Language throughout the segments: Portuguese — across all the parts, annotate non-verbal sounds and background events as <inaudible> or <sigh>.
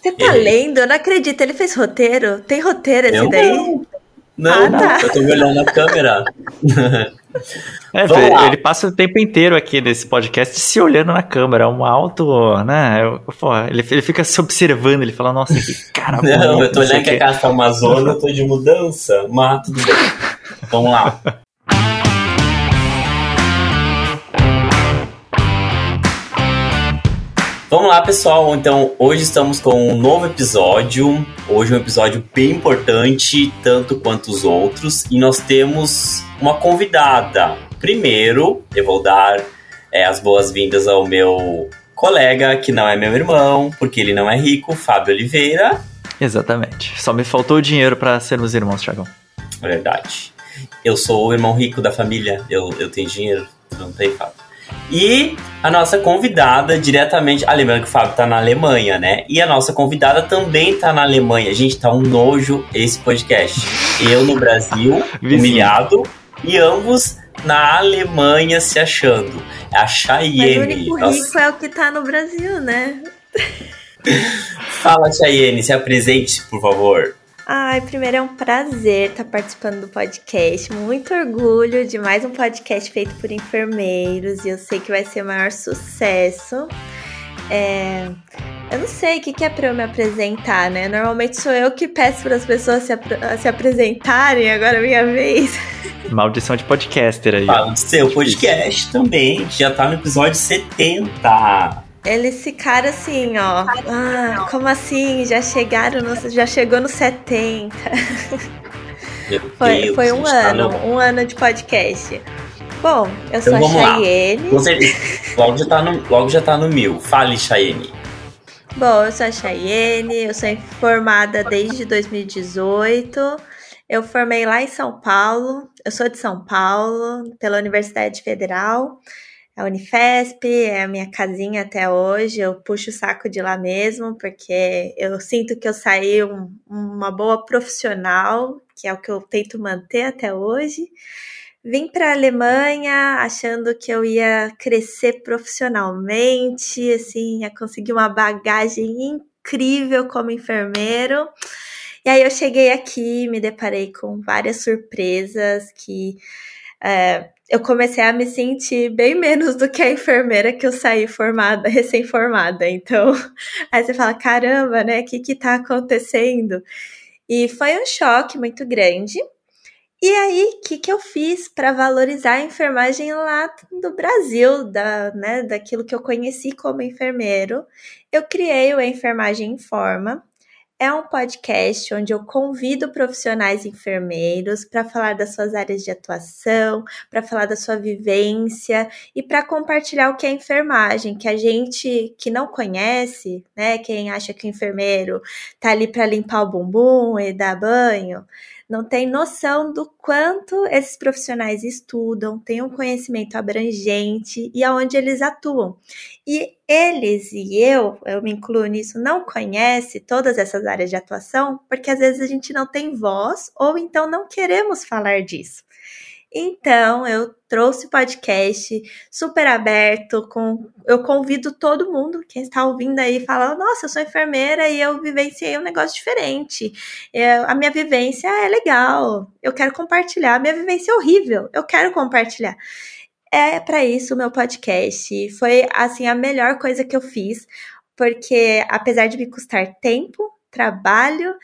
Você tá ele... lendo? Eu não acredito. Ele fez roteiro? Tem roteiro esse eu daí? Não, não, ah, tá. eu tô olhando a câmera. <laughs> É, ele passa o tempo inteiro aqui nesse podcast se olhando na câmera, um alto, né? Eu, pô, ele, ele fica se observando, ele fala, nossa, que cara <laughs> Não, bonito, eu tô olhando que a casa tá uma zona, eu tô de mudança, mas tudo bem. <laughs> Vamos lá. Vamos lá, pessoal. Então, hoje estamos com um novo episódio. Hoje é um episódio bem importante, tanto quanto os outros. E nós temos uma convidada. Primeiro, eu vou dar é, as boas-vindas ao meu colega, que não é meu irmão, porque ele não é rico, Fábio Oliveira. Exatamente. Só me faltou o dinheiro para sermos irmãos, Thiagão. Verdade. Eu sou o irmão rico da família. Eu, eu tenho dinheiro, não tem Fábio. E a nossa convidada diretamente. Ah, lembrando que o Fábio tá na Alemanha, né? E a nossa convidada também tá na Alemanha. Gente, tá um nojo esse podcast. Eu no Brasil, humilhado, e ambos na Alemanha se achando. É a Cheyenne. Mas o único nossa. rico é o que tá no Brasil, né? <laughs> Fala, Cheyenne, se apresente, por favor. Ai, primeiro é um prazer estar participando do podcast. Muito orgulho de mais um podcast feito por enfermeiros e eu sei que vai ser o maior sucesso. É, eu não sei o que, que é para eu me apresentar, né? Normalmente sou eu que peço para as pessoas se, se apresentarem, agora é minha vez. <laughs> Maldição de podcaster aí. Fala do seu podcast também, que já tá no episódio 70. Eles ficaram assim, ó. Ah, como assim? Já chegaram no, já chegou no 70. <laughs> foi, foi um tá ano, um ano de podcast. Bom, eu então, sou a Chayenne. Você, logo, já tá no, logo já tá no mil. Fale, Chayenne. Bom, eu sou a Chayenne, eu sou formada desde 2018. Eu formei lá em São Paulo, eu sou de São Paulo, pela Universidade Federal a Unifesp, é a minha casinha até hoje. Eu puxo o saco de lá mesmo, porque eu sinto que eu saí um, uma boa profissional, que é o que eu tento manter até hoje. Vim para a Alemanha achando que eu ia crescer profissionalmente, assim, ia conseguir uma bagagem incrível como enfermeiro. E aí eu cheguei aqui, me deparei com várias surpresas que é, eu comecei a me sentir bem menos do que a enfermeira que eu saí formada, recém-formada. Então, <laughs> aí você fala, caramba, né? O que que tá acontecendo? E foi um choque muito grande. E aí, o que, que eu fiz para valorizar a enfermagem lá do Brasil, da, né, daquilo que eu conheci como enfermeiro? Eu criei o Enfermagem em Forma, é um podcast onde eu convido profissionais enfermeiros para falar das suas áreas de atuação, para falar da sua vivência e para compartilhar o que é enfermagem, que a gente que não conhece, né, quem acha que o enfermeiro tá ali para limpar o bumbum e dar banho, não tem noção do quanto esses profissionais estudam, têm um conhecimento abrangente e aonde eles atuam. E eles e eu, eu me incluo nisso, não conhece todas essas áreas de atuação, porque às vezes a gente não tem voz ou então não queremos falar disso. Então, eu trouxe o podcast super aberto, com eu convido todo mundo, quem está ouvindo aí, fala, nossa, eu sou enfermeira e eu vivenciei um negócio diferente. Eu, a minha vivência é legal, eu quero compartilhar. A minha vivência é horrível, eu quero compartilhar. É para isso o meu podcast. Foi, assim, a melhor coisa que eu fiz, porque apesar de me custar tempo, trabalho,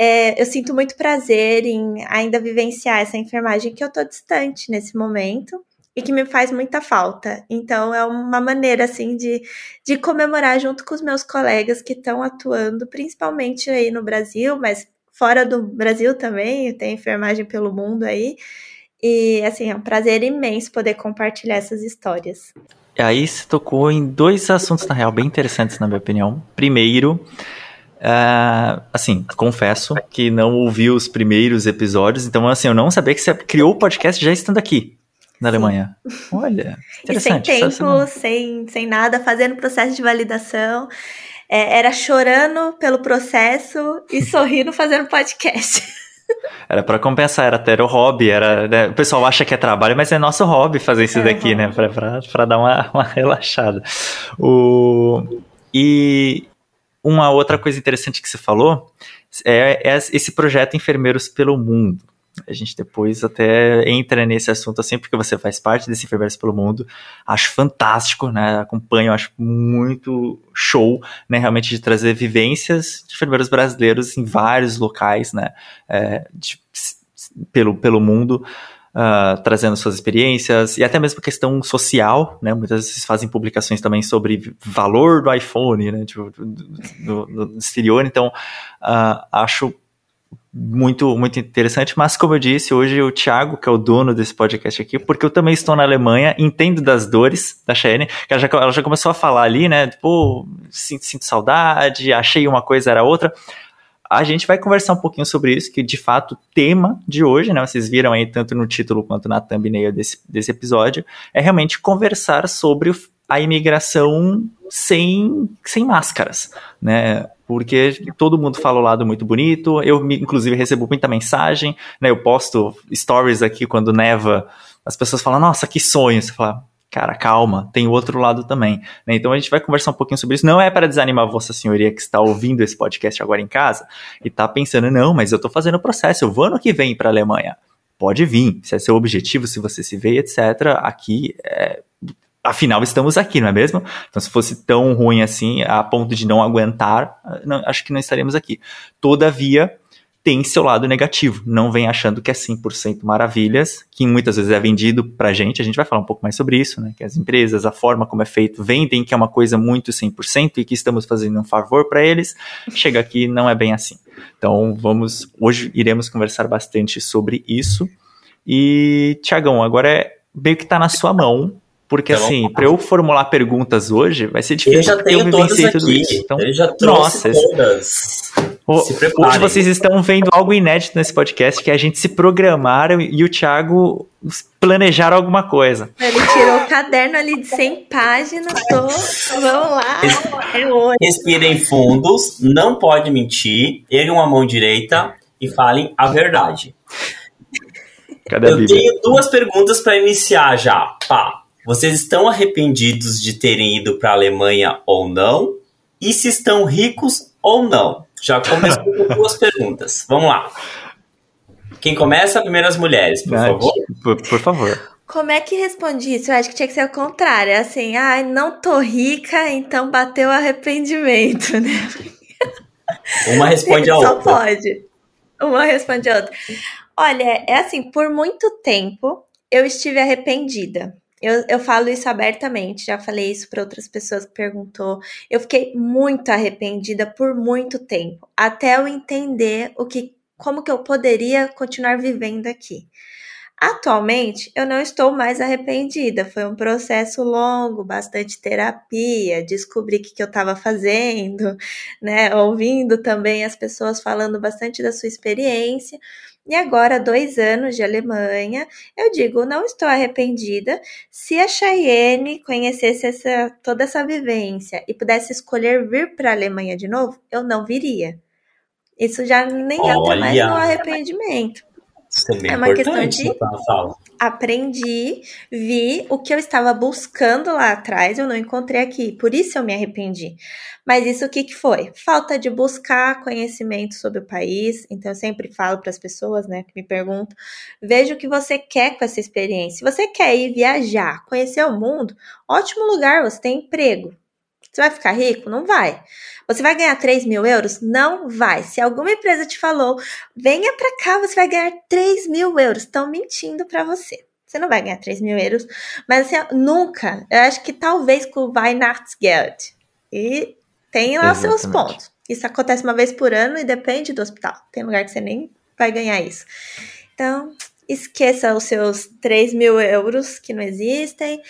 é, eu sinto muito prazer em ainda vivenciar essa enfermagem que eu tô distante nesse momento e que me faz muita falta. Então é uma maneira assim de, de comemorar junto com os meus colegas que estão atuando, principalmente aí no Brasil, mas fora do Brasil também, tem enfermagem pelo mundo aí. E assim, é um prazer imenso poder compartilhar essas histórias. Aí se tocou em dois assuntos, na real, bem interessantes, na minha opinião. Primeiro, Uh, assim, confesso que não ouvi os primeiros episódios, então assim, eu não sabia que você criou o podcast já estando aqui na Sim. Alemanha. Olha, interessante. E sem tempo, sem, sem nada, fazendo processo de validação. É, era chorando pelo processo e <laughs> sorrindo fazendo podcast. Era para compensar, era até o hobby, era, né? o pessoal acha que é trabalho, mas é nosso hobby fazer isso é daqui, né, para dar uma, <laughs> uma relaxada. O, e uma outra coisa interessante que você falou é, é esse projeto Enfermeiros pelo Mundo. A gente depois até entra nesse assunto assim, porque você faz parte desse Enfermeiros pelo Mundo. Acho fantástico, né? Acompanho, acho muito show, né? Realmente de trazer vivências de enfermeiros brasileiros em vários locais, né? É, de, pelo, pelo mundo. Uh, trazendo suas experiências e até mesmo questão social, né? Muitas vezes fazem publicações também sobre valor do iPhone, né? Tipo, do, do, do exterior. Então, uh, acho muito, muito interessante, mas como eu disse, hoje o Thiago, que é o dono desse podcast aqui, porque eu também estou na Alemanha, entendo das dores da Cheyenne, que ela já, ela já começou a falar ali, né, tipo, sinto, sinto saudade, achei uma coisa, era outra, a gente vai conversar um pouquinho sobre isso, que de fato o tema de hoje, né, vocês viram aí tanto no título quanto na thumbnail desse, desse episódio, é realmente conversar sobre a imigração sem, sem máscaras, né, porque todo mundo fala o lado muito bonito, eu inclusive recebo muita mensagem, né, eu posto stories aqui quando neva, as pessoas falam, nossa, que sonho, você fala, cara, calma, tem o outro lado também. Né? Então a gente vai conversar um pouquinho sobre isso. Não é para desanimar Vossa Senhoria que está ouvindo esse podcast agora em casa e está pensando, não, mas eu estou fazendo o processo, eu vou ano que vem para a Alemanha. Pode vir, se é seu objetivo, se você se vê, etc. Aqui é, afinal estamos aqui, não é mesmo? Então, se fosse tão ruim assim, a ponto de não aguentar, não, acho que não estaríamos aqui. Todavia, tem seu lado negativo. Não vem achando que é 100% maravilhas, que muitas vezes é vendido pra gente. A gente vai falar um pouco mais sobre isso, né? Que as empresas, a forma como é feito, vendem que é uma coisa muito 100% e que estamos fazendo um favor para eles. Chega aqui, não é bem assim. Então, vamos. Hoje iremos conversar bastante sobre isso. E, Tiagão, agora é meio que tá na sua mão porque então, assim, para eu formular perguntas hoje, vai ser difícil. Eu já tenho eu todas aqui. Tudo isso. Então, eu já trouxe nossa, todas. Hoje vocês estão vendo algo inédito nesse podcast, que é a gente se programar e o Thiago planejar alguma coisa. Ele tirou o caderno ali de 100 páginas, tô, vamos lá. É hoje. Respirem fundos, não pode mentir, erguem uma mão direita e falem a verdade. Cadê eu tenho duas perguntas para iniciar já. Pá. Vocês estão arrependidos de terem ido para a Alemanha ou não? E se estão ricos ou não? Já começou com <laughs> duas perguntas. Vamos lá. Quem começa? Primeiro as mulheres, por favor. Por, por, favor. Como é que respondi isso? Eu acho que tinha que ser o contrário. Assim, ah, não tô rica, então bateu arrependimento, <laughs> né? Uma responde a outra. Só pode. Uma responde a outra. Olha, é assim, por muito tempo eu estive arrependida. Eu, eu falo isso abertamente, já falei isso para outras pessoas que perguntou. Eu fiquei muito arrependida por muito tempo, até eu entender o que, como que eu poderia continuar vivendo aqui. Atualmente, eu não estou mais arrependida. Foi um processo longo, bastante terapia, descobri o que, que eu estava fazendo, né? Ouvindo também as pessoas falando bastante da sua experiência. E agora, dois anos de Alemanha, eu digo, não estou arrependida. Se a Cheyenne conhecesse essa, toda essa vivência e pudesse escolher vir para a Alemanha de novo, eu não viria. Isso já nem entra mais no arrependimento. É, é uma questão de aprendi, vi o que eu estava buscando lá atrás, eu não encontrei aqui, por isso eu me arrependi. Mas isso o que, que foi? Falta de buscar conhecimento sobre o país. Então eu sempre falo para as pessoas, né, que me perguntam, veja o que você quer com essa experiência. Se você quer ir viajar, conhecer o mundo, ótimo lugar, você tem emprego. Você vai ficar rico? Não vai. Você vai ganhar 3 mil euros? Não vai. Se alguma empresa te falou, venha para cá, você vai ganhar 3 mil euros. Estão mentindo para você. Você não vai ganhar 3 mil euros, mas assim, nunca. Eu acho que talvez com o Weihnachtsgeld. E tem lá Exatamente. seus pontos. Isso acontece uma vez por ano e depende do hospital. Tem lugar que você nem vai ganhar isso. Então, esqueça os seus 3 mil euros que não existem.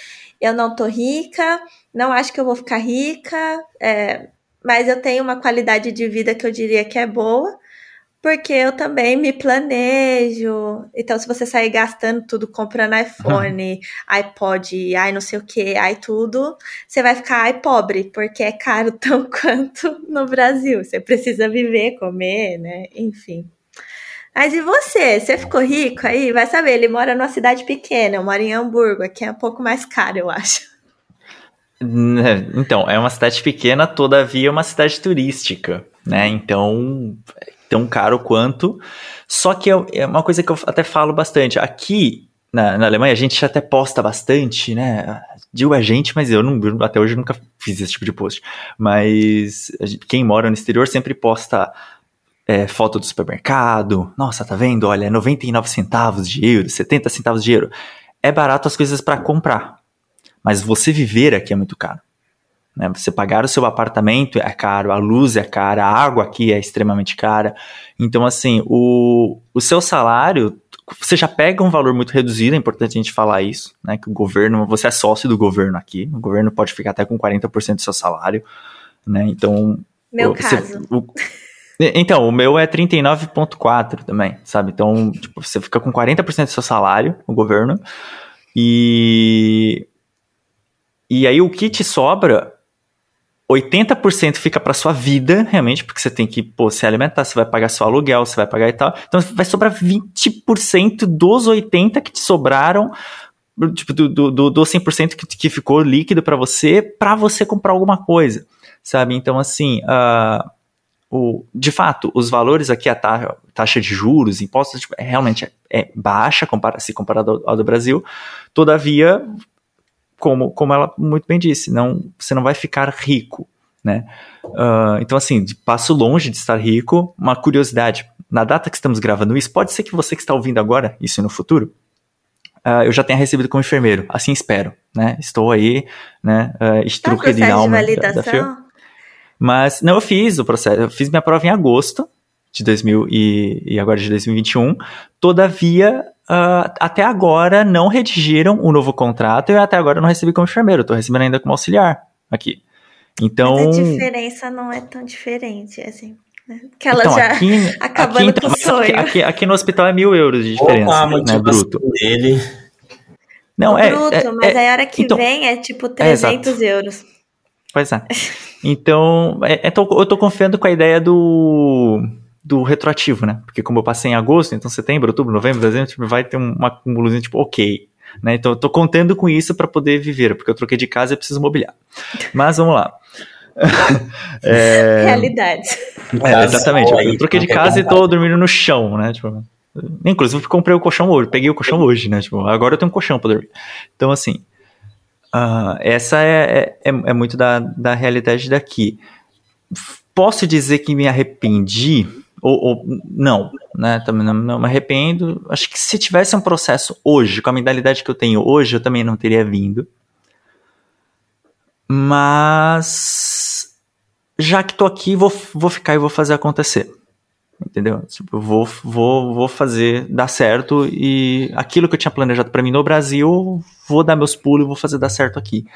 Eu não tô rica não acho que eu vou ficar rica, é, mas eu tenho uma qualidade de vida que eu diria que é boa, porque eu também me planejo. Então, se você sair gastando tudo, comprando iPhone, <laughs> iPod, ai não sei o que, ai tudo, você vai ficar ai pobre, porque é caro <laughs> tão quanto no Brasil. Você precisa viver, comer, né? Enfim. Mas e você? Você ficou rico aí? Vai saber, ele mora numa cidade pequena, eu moro em Hamburgo, aqui é um pouco mais caro, eu acho. Né, então, é uma cidade pequena, todavia é uma cidade turística, né? Então, tão caro quanto. Só que é, é uma coisa que eu até falo bastante. Aqui na, na Alemanha, a gente até posta bastante, né? Digo a gente, mas eu não, até hoje nunca fiz esse tipo de post. Mas gente, quem mora no exterior sempre posta é, foto do supermercado. Nossa, tá vendo? Olha, 99 centavos de euro, 70 centavos de euro. É barato as coisas para comprar. Mas você viver aqui é muito caro. Né? Você pagar o seu apartamento é caro, a luz é cara, a água aqui é extremamente cara. Então, assim, o, o seu salário, você já pega um valor muito reduzido, é importante a gente falar isso, né? Que o governo, você é sócio do governo aqui, o governo pode ficar até com 40% do seu salário, né? Então. Meu você, caso. O, então, o meu é 39,4 também, sabe? Então, tipo, você fica com 40% do seu salário, o governo, e e aí o que te sobra, 80% fica para sua vida, realmente, porque você tem que pô, se alimentar, você vai pagar seu aluguel, você vai pagar e tal. Então vai sobrar 20% dos 80% que te sobraram, tipo, do, do, do 100% que, que ficou líquido para você, para você comprar alguma coisa, sabe? Então, assim, uh, o, de fato, os valores aqui, a taxa, taxa de juros, impostos, tipo, é, realmente é, é baixa compara, se comparado ao, ao do Brasil, todavia como, como ela muito bem disse, não, você não vai ficar rico, né? Uh, então, assim, passo longe de estar rico. Uma curiosidade, na data que estamos gravando isso, pode ser que você que está ouvindo agora, isso no futuro, uh, eu já tenha recebido como enfermeiro. Assim espero, né? Estou aí, né? Uh, estruque de alma da, da Mas, não, eu fiz o processo, eu fiz minha prova em agosto de 2000 e, e agora de 2021. Todavia, uh, até agora não redigiram o novo contrato e até agora não recebi como enfermeiro, estou recebendo ainda como auxiliar aqui. Então. Mas a diferença não é tão diferente, assim. Né? Que ela então, já aqui, <laughs> acabando aqui, então, com o sonho. Aqui, aqui, no hospital é mil euros de diferença, Opa, né, bruto. Dele. Não, é, bruto, é, mas aí a hora que então, vem é tipo 300 é, euros. Pois é. Então, é, é, tô, eu tô confiando com a ideia do do retroativo, né? Porque como eu passei em agosto, então setembro, outubro, novembro, dezembro, tipo, vai ter um acúmulozinho tipo, ok. Né? Então eu tô contando com isso para poder viver, porque eu troquei de casa e preciso mobiliar. Mas vamos lá. <laughs> é... Realidade. É, exatamente. Eu troquei de casa e tô dormindo no chão, né? Tipo, inclusive comprei o colchão hoje, peguei o colchão hoje, né? Tipo, agora eu tenho um colchão para dormir. Então, assim, uh, essa é, é, é muito da, da realidade daqui. Posso dizer que me arrependi ou, ou, não, né? Também não, não, me arrependo. Acho que se tivesse um processo hoje, com a mentalidade que eu tenho hoje, eu também não teria vindo. Mas já que tô aqui, vou, vou ficar e vou fazer acontecer. Entendeu? Tipo, vou, vou, vou fazer dar certo e aquilo que eu tinha planejado para mim no Brasil, vou dar meus pulos e vou fazer dar certo aqui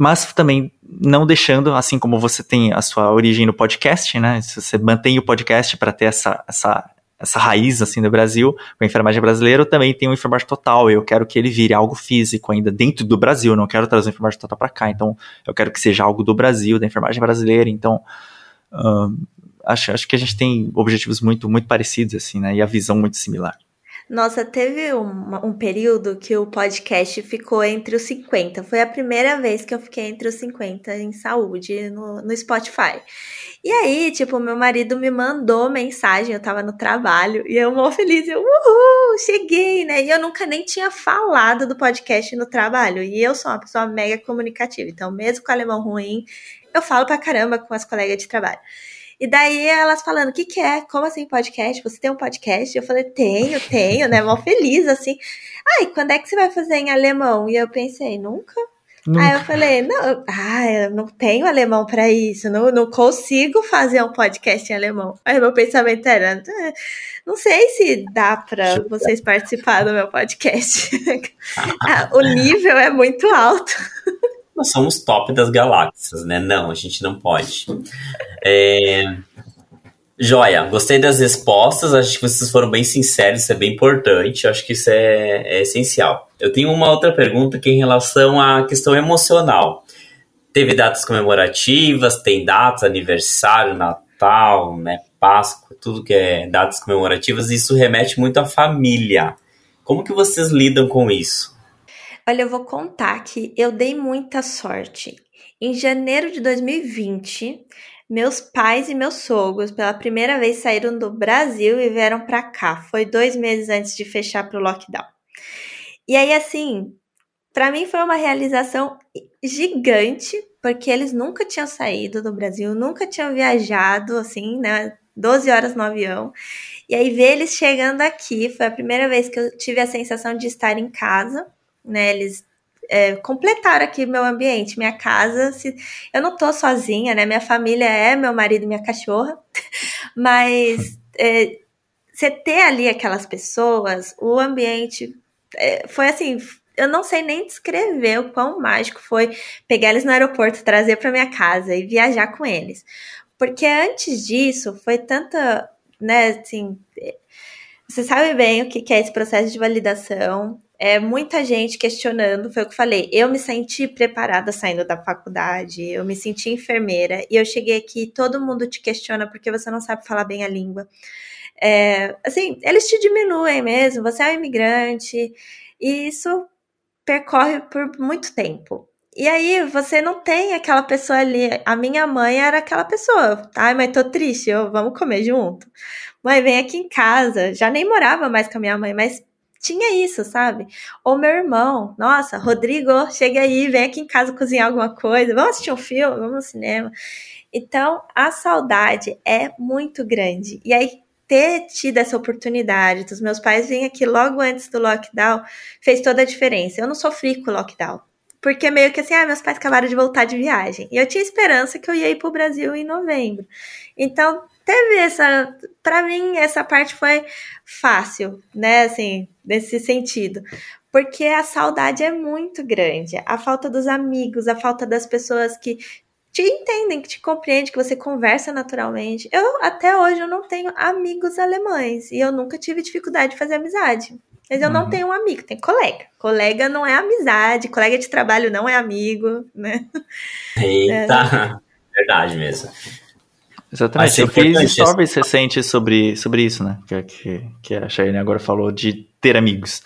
mas também não deixando, assim como você tem a sua origem no podcast, né? Você mantém o podcast para ter essa, essa, essa raiz assim do Brasil, com a enfermagem brasileira, eu também tenho enfermagem total. Eu quero que ele vire algo físico ainda dentro do Brasil, não quero trazer a enfermagem total para cá. Então, eu quero que seja algo do Brasil, da enfermagem brasileira. Então, uh, acho, acho que a gente tem objetivos muito, muito parecidos, assim, né? E a visão muito similar. Nossa, teve um, um, período que o podcast ficou entre os 50. Foi a primeira vez que eu fiquei entre os 50 em saúde no, no Spotify. E aí, tipo, meu marido me mandou mensagem, eu tava no trabalho, e eu mó feliz, eu, uhul, cheguei, né? E eu nunca nem tinha falado do podcast no trabalho. E eu sou uma pessoa mega comunicativa, então mesmo com alemão ruim, eu falo pra caramba com as colegas de trabalho. E daí elas falando, o que, que é? Como assim podcast? Você tem um podcast? Eu falei, tenho, tenho, né? Mó feliz, assim. Ai, quando é que você vai fazer em alemão? E eu pensei, nunca? Nunca. Aí eu falei, não, ah, eu não tenho alemão para isso, não, não consigo fazer um podcast em alemão. Aí meu pensamento era, ah, não sei se dá para vocês participar do meu podcast. <laughs> Ah, o nível é muito alto nós somos top das galáxias, né? Não, a gente não pode. É... Joia, gostei das respostas, acho que vocês foram bem sinceros, isso é bem importante, acho que isso é, é essencial. Eu tenho uma outra pergunta que é em relação à questão emocional. Teve datas comemorativas, tem datas, aniversário, Natal, né, Páscoa, tudo que é datas comemorativas, isso remete muito à família. Como que vocês lidam com isso? Olha, eu vou contar que eu dei muita sorte. Em janeiro de 2020, meus pais e meus sogros, pela primeira vez, saíram do Brasil e vieram para cá. Foi dois meses antes de fechar para o lockdown. E aí, assim, para mim foi uma realização gigante, porque eles nunca tinham saído do Brasil, nunca tinham viajado, assim, né? 12 horas no avião. E aí, ver eles chegando aqui foi a primeira vez que eu tive a sensação de estar em casa, né? Eles é, completaram aqui meu ambiente, minha casa. Se, eu não tô sozinha, né? Minha família é meu marido e minha cachorra, <laughs> mas é, você ter ali aquelas pessoas, o ambiente é, foi assim. Eu não sei nem descrever o quão mágico foi pegar eles no aeroporto, trazer para minha casa e viajar com eles. Porque antes disso, foi tanta, né, assim, você sabe bem o que é esse processo de validação. É muita gente questionando, foi o que eu falei. Eu me senti preparada saindo da faculdade, eu me senti enfermeira e eu cheguei aqui, todo mundo te questiona porque você não sabe falar bem a língua. É, assim, eles te diminuem mesmo, você é um imigrante, e isso percorre por muito tempo. E aí você não tem aquela pessoa ali. A minha mãe era aquela pessoa. Ai, mas tô triste, eu, vamos comer junto. Mãe, vem aqui em casa. Já nem morava mais com a minha mãe, mas tinha isso, sabe? Ou meu irmão, nossa, Rodrigo, chega aí, vem aqui em casa cozinhar alguma coisa, vamos assistir um filme, vamos no cinema. Então, a saudade é muito grande. E aí, ter tido essa oportunidade dos meus pais virem aqui logo antes do lockdown fez toda a diferença. Eu não sofri com o lockdown. Porque meio que assim, ah, meus pais acabaram de voltar de viagem. E eu tinha esperança que eu ia ir para o Brasil em novembro. Então, teve essa. Para mim, essa parte foi fácil, né? Assim, nesse sentido. Porque a saudade é muito grande. A falta dos amigos, a falta das pessoas que te entendem, que te compreendem, que você conversa naturalmente. Eu, até hoje, eu não tenho amigos alemães. E eu nunca tive dificuldade de fazer amizade. Mas eu uhum. não tenho um amigo, tem colega. Colega não é amizade, colega de trabalho não é amigo, né? Eita, <laughs> é. verdade mesmo. Exatamente. Eu fiz stories recentes sobre, sobre isso, né? Que, que, que a Cheyenne agora falou de ter amigos.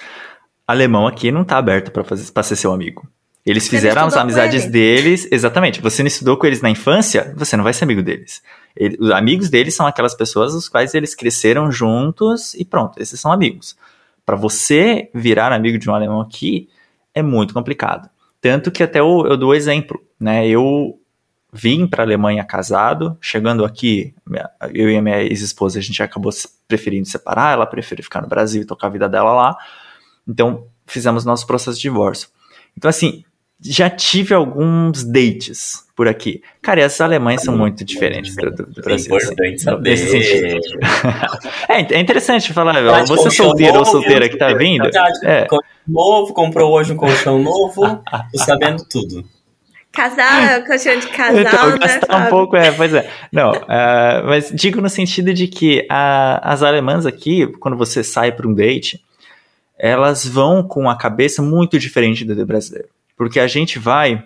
Alemão aqui não tá aberto para fazer para ser seu amigo. Eles fizeram as amizades ele. deles, exatamente. Você não estudou com eles na infância, você não vai ser amigo deles. Ele, os amigos deles são aquelas pessoas os quais eles cresceram juntos e pronto, esses são amigos para você virar amigo de um alemão aqui é muito complicado. Tanto que até eu, eu dou exemplo, né? Eu vim para a Alemanha casado, chegando aqui, eu e a minha ex-esposa, a gente acabou preferindo separar, ela prefere ficar no Brasil e tocar a vida dela lá. Então, fizemos nosso processo de divórcio. Então, assim, já tive alguns dates por aqui. Cara, e as alemães são muito diferentes do, do, Brasil. É importante assim, saber. <laughs> É, é interessante falar, tá você solteiro ou solteira que tá vindo. É. Novo, comprou hoje um colchão novo, tô sabendo tudo. Casal, colchão de casal, então, né? Um pouco, é, pois é. Não, uh, mas digo no sentido de que a, as alemãs aqui, quando você sai para um date, elas vão com a cabeça muito diferente do brasileiro. Porque a gente vai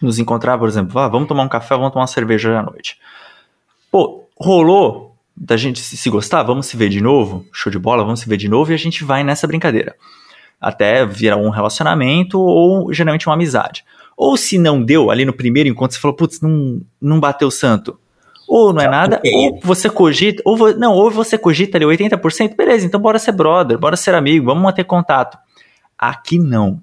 nos encontrar, por exemplo, ah, vamos tomar um café, vamos tomar uma cerveja à noite. Pô, rolou da gente se gostar, vamos se ver de novo, show de bola, vamos se ver de novo e a gente vai nessa brincadeira. Até virar um relacionamento ou geralmente uma amizade. Ou se não deu ali no primeiro encontro, você falou, putz, não, não bateu santo. Ou não é nada, ou você cogita, ou não, ou você cogita ali 80%, beleza, então bora ser brother, bora ser amigo, vamos manter contato. Aqui não.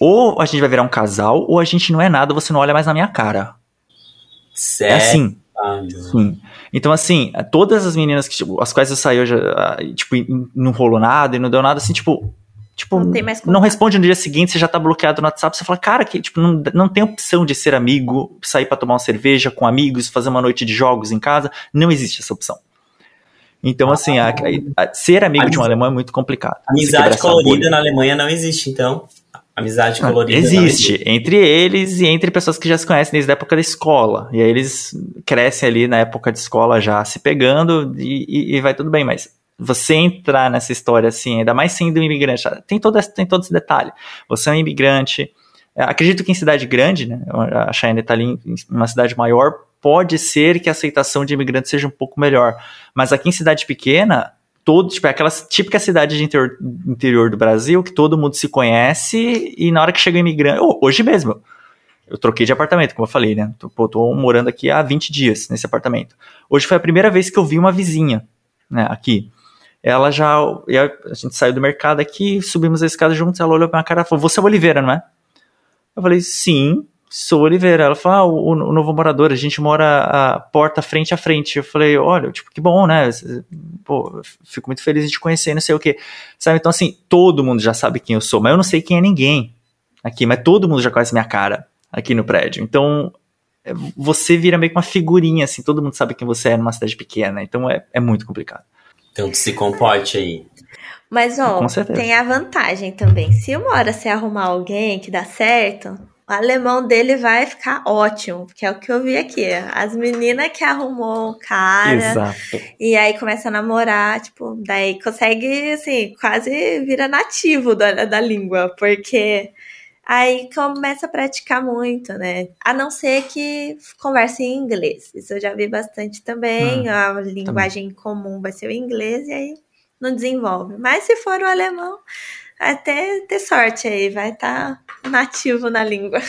Ou a gente vai virar um casal, ou a gente não é nada, você não olha mais na minha cara. Sério? É assim. Sim. Então, assim, todas as meninas que, tipo, as quais eu saí hoje, ah, tipo, não rolou nada e não deu nada, assim, tipo, tipo, não, não, responde no dia seguinte, você já tá bloqueado no WhatsApp, você fala, cara, que, tipo, não, não tem opção de ser amigo, sair para tomar uma cerveja com amigos, fazer uma noite de jogos em casa, não existe essa opção. Então, assim, a, a, a, ser amigo de um alemão é muito complicado. Amizade colorida na Alemanha não existe, então. Amizade ah, colorida. Existe, entre eles e entre pessoas que já se conhecem desde a época da escola. E aí eles crescem ali na época de escola já se pegando e, e, e vai tudo bem, mas você entrar nessa história assim, ainda mais sendo um imigrante, tem todo, tem todo esse detalhe. Você é um imigrante, é, acredito que em cidade grande, né, a Cheyenne está ali em uma cidade maior, pode ser que a aceitação de imigrantes seja um pouco melhor. Mas aqui em cidade pequena, todo, tipo, é aquela típica cidade de interior, interior do Brasil que todo mundo se conhece e na hora que chega o imigrante, hoje mesmo, eu troquei de apartamento, como eu falei, né? Tô, pô, tô morando aqui há 20 dias nesse apartamento. Hoje foi a primeira vez que eu vi uma vizinha, né, aqui. Ela já, a gente saiu do mercado aqui, subimos a escada juntos, ela olhou pra minha cara e falou, você é o Oliveira, não é? Eu falei, sim, sou Oliveira. Ela falou, ah, o, o, novo morador, a gente mora a porta frente a frente. Eu falei, olha, tipo, que bom, né? Pô, fico muito feliz de te conhecer, não sei o quê. Sabe, então assim, todo mundo já sabe quem eu sou, mas eu não sei quem é ninguém aqui, mas todo mundo já conhece minha cara aqui no prédio. Então, é, você vira meio que uma figurinha, assim, todo mundo sabe quem você é numa cidade pequena, então é, é muito complicado. Então se comporte aí. Mas, ó, tem a vantagem também. Se uma hora você arrumar alguém que dá certo, o alemão dele vai ficar ótimo, porque é o que eu vi aqui. As meninas que arrumou o cara. Exato. E aí começa a namorar, tipo, daí consegue, assim, quase vira nativo da, da língua, porque aí começa a praticar muito, né? A não ser que converse em inglês. Isso eu já vi bastante também. Hum, a linguagem também. comum vai ser o inglês, e aí não desenvolve. Mas se for o alemão até ter sorte aí, vai estar tá nativo na língua.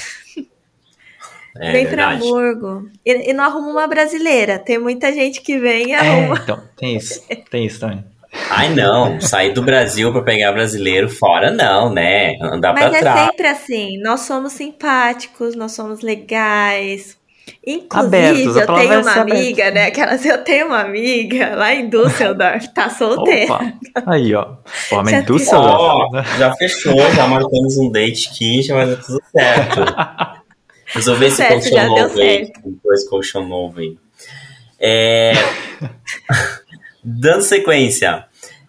É, vem para Hamburgo. E, e, não arruma uma brasileira. Tem muita gente que vem e é, arruma. É, então, tem isso. Tem isso também. Ai, não. Sair do Brasil para pegar brasileiro fora, não, né? Andar Mas pra é trás. Mas é sempre assim. Nós somos simpáticos, nós somos legais. Inclusive, Abertos, eu tenho uma amiga, aberta. né? Aquelas, eu tenho uma amiga lá em Düsseldorf, tá <laughs> solteira. Opa. Aí, ó. Pô, mas em Düsseldorf. Oh, já fechou, já marcamos um date aqui, já vai dar tudo certo. <laughs> Resolver esse certo, colchão novo aí. Depois colchão novo aí. É... <laughs> Dando sequência.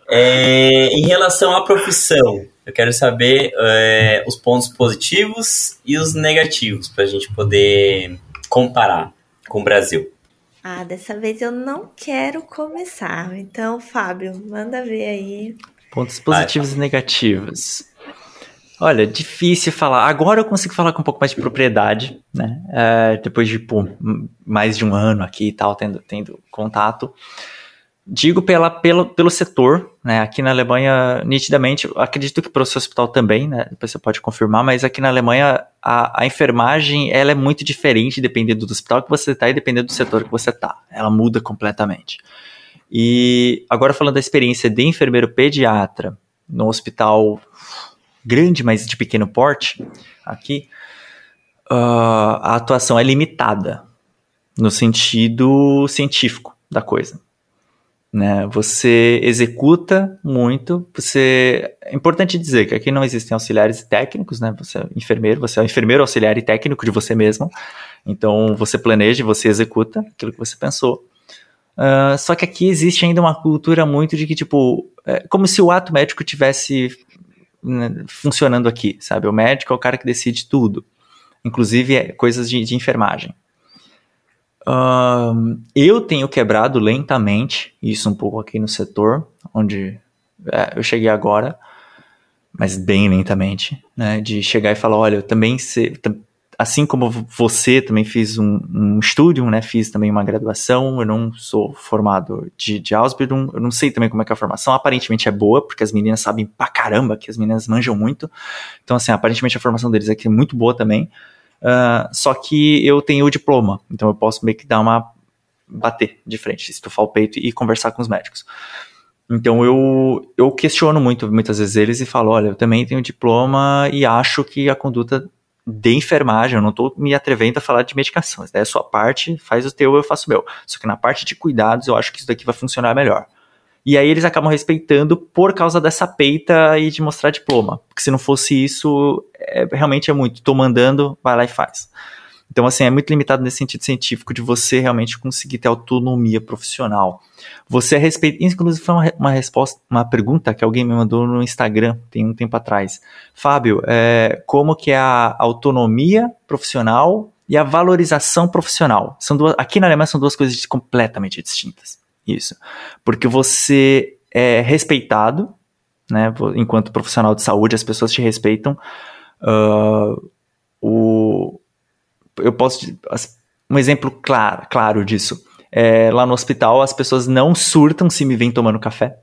É... Em relação à profissão, eu quero saber é, os pontos positivos e os negativos, para a gente poder comparar com o Brasil? Ah, dessa vez eu não quero começar. Então, Fábio, manda ver aí. Pontos positivos Vai. e negativos. Olha, difícil falar. Agora eu consigo falar com um pouco mais de propriedade, né? É, depois de pô, mais de um ano aqui e tal, tendo, tendo contato. Digo pela, pelo, pelo setor, né? Aqui na Alemanha, nitidamente, acredito que para o seu hospital também, né? Depois você pode confirmar, mas aqui na Alemanha a, a enfermagem ela é muito diferente dependendo do hospital que você está e dependendo do setor que você está. Ela muda completamente. E agora falando da experiência de enfermeiro pediatra no hospital grande, mas de pequeno porte, aqui, uh, a atuação é limitada no sentido científico da coisa né? Você executa muito, você... É importante dizer que aqui não existem auxiliares técnicos, né? Você é enfermeiro, você é o enfermeiro auxiliar e técnico de você mesmo. Então, você planeja, você executa aquilo que você pensou. Uh, só que aqui existe ainda uma cultura muito de que, tipo, é como se o ato médico tivesse né, funcionando aqui, sabe? O médico é o cara que decide tudo, inclusive é, coisas de, de enfermagem eu tenho quebrado lentamente isso um pouco aqui no setor, onde é, eu cheguei agora, mas bem lentamente, né? De chegar e falar, olha, eu também assim como você também fiz um, um estúdio, né? Fiz também uma graduação, eu não sou formado de, de Ausbildung, eu não sei também como é que é a formação, aparentemente é boa, porque as meninas sabem pra caramba, que as meninas manjam muito, então assim, aparentemente a formação deles aqui é muito boa também, Uh, só que eu tenho o diploma, então eu posso meio que dar uma. bater de frente, estufar o peito e conversar com os médicos. Então eu, eu questiono muito, muitas vezes eles e falo: olha, eu também tenho diploma e acho que a conduta de enfermagem, eu não estou me atrevendo a falar de medicações, é a sua parte, faz o teu, eu faço o meu. Só que na parte de cuidados eu acho que isso daqui vai funcionar melhor. E aí eles acabam respeitando por causa dessa peita e de mostrar diploma. Porque se não fosse isso, é, realmente é muito. Tô mandando, vai lá e faz. Então, assim, é muito limitado nesse sentido científico de você realmente conseguir ter autonomia profissional. Você respeita. Inclusive, foi uma, uma resposta, uma pergunta que alguém me mandou no Instagram tem um tempo atrás. Fábio, é, como que é a autonomia profissional e a valorização profissional? São duas, aqui na Alemanha são duas coisas completamente distintas. Isso. Porque você é respeitado, né? Enquanto profissional de saúde, as pessoas te respeitam. Uh, o, eu posso. Um exemplo claro, claro disso. É, lá no hospital, as pessoas não surtam se me vêm tomando café.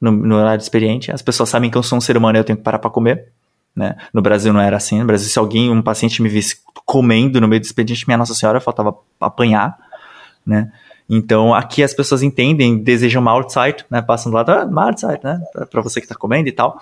no, no horário experiente. As pessoas sabem que eu sou um ser humano e eu tenho que parar para comer. Né? No Brasil não era assim. No Brasil, se alguém, um paciente me visse comendo no meio do expediente, minha Nossa Senhora, faltava apanhar, né? Então, aqui as pessoas entendem, desejam uma outside, né? Passam do lado, ah, uma outside, né? Para você que está comendo e tal.